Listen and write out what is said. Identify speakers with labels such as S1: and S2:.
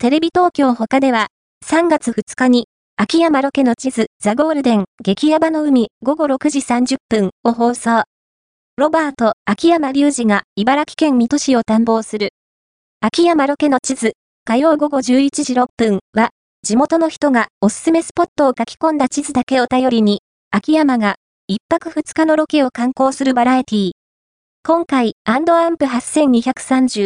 S1: テレビ東京他では、3月2日に、秋山ロケの地図、ザ・ゴールデン、激ヤバの海、午後6時30分を放送。ロバート、秋山隆二が茨城県水戸市を探訪する。秋山ロケの地図、火曜午後11時6分は、地元の人がおすすめスポットを書き込んだ地図だけを頼りに、秋山が一泊二日のロケを観光するバラエティー。今回、アンドアンプ8230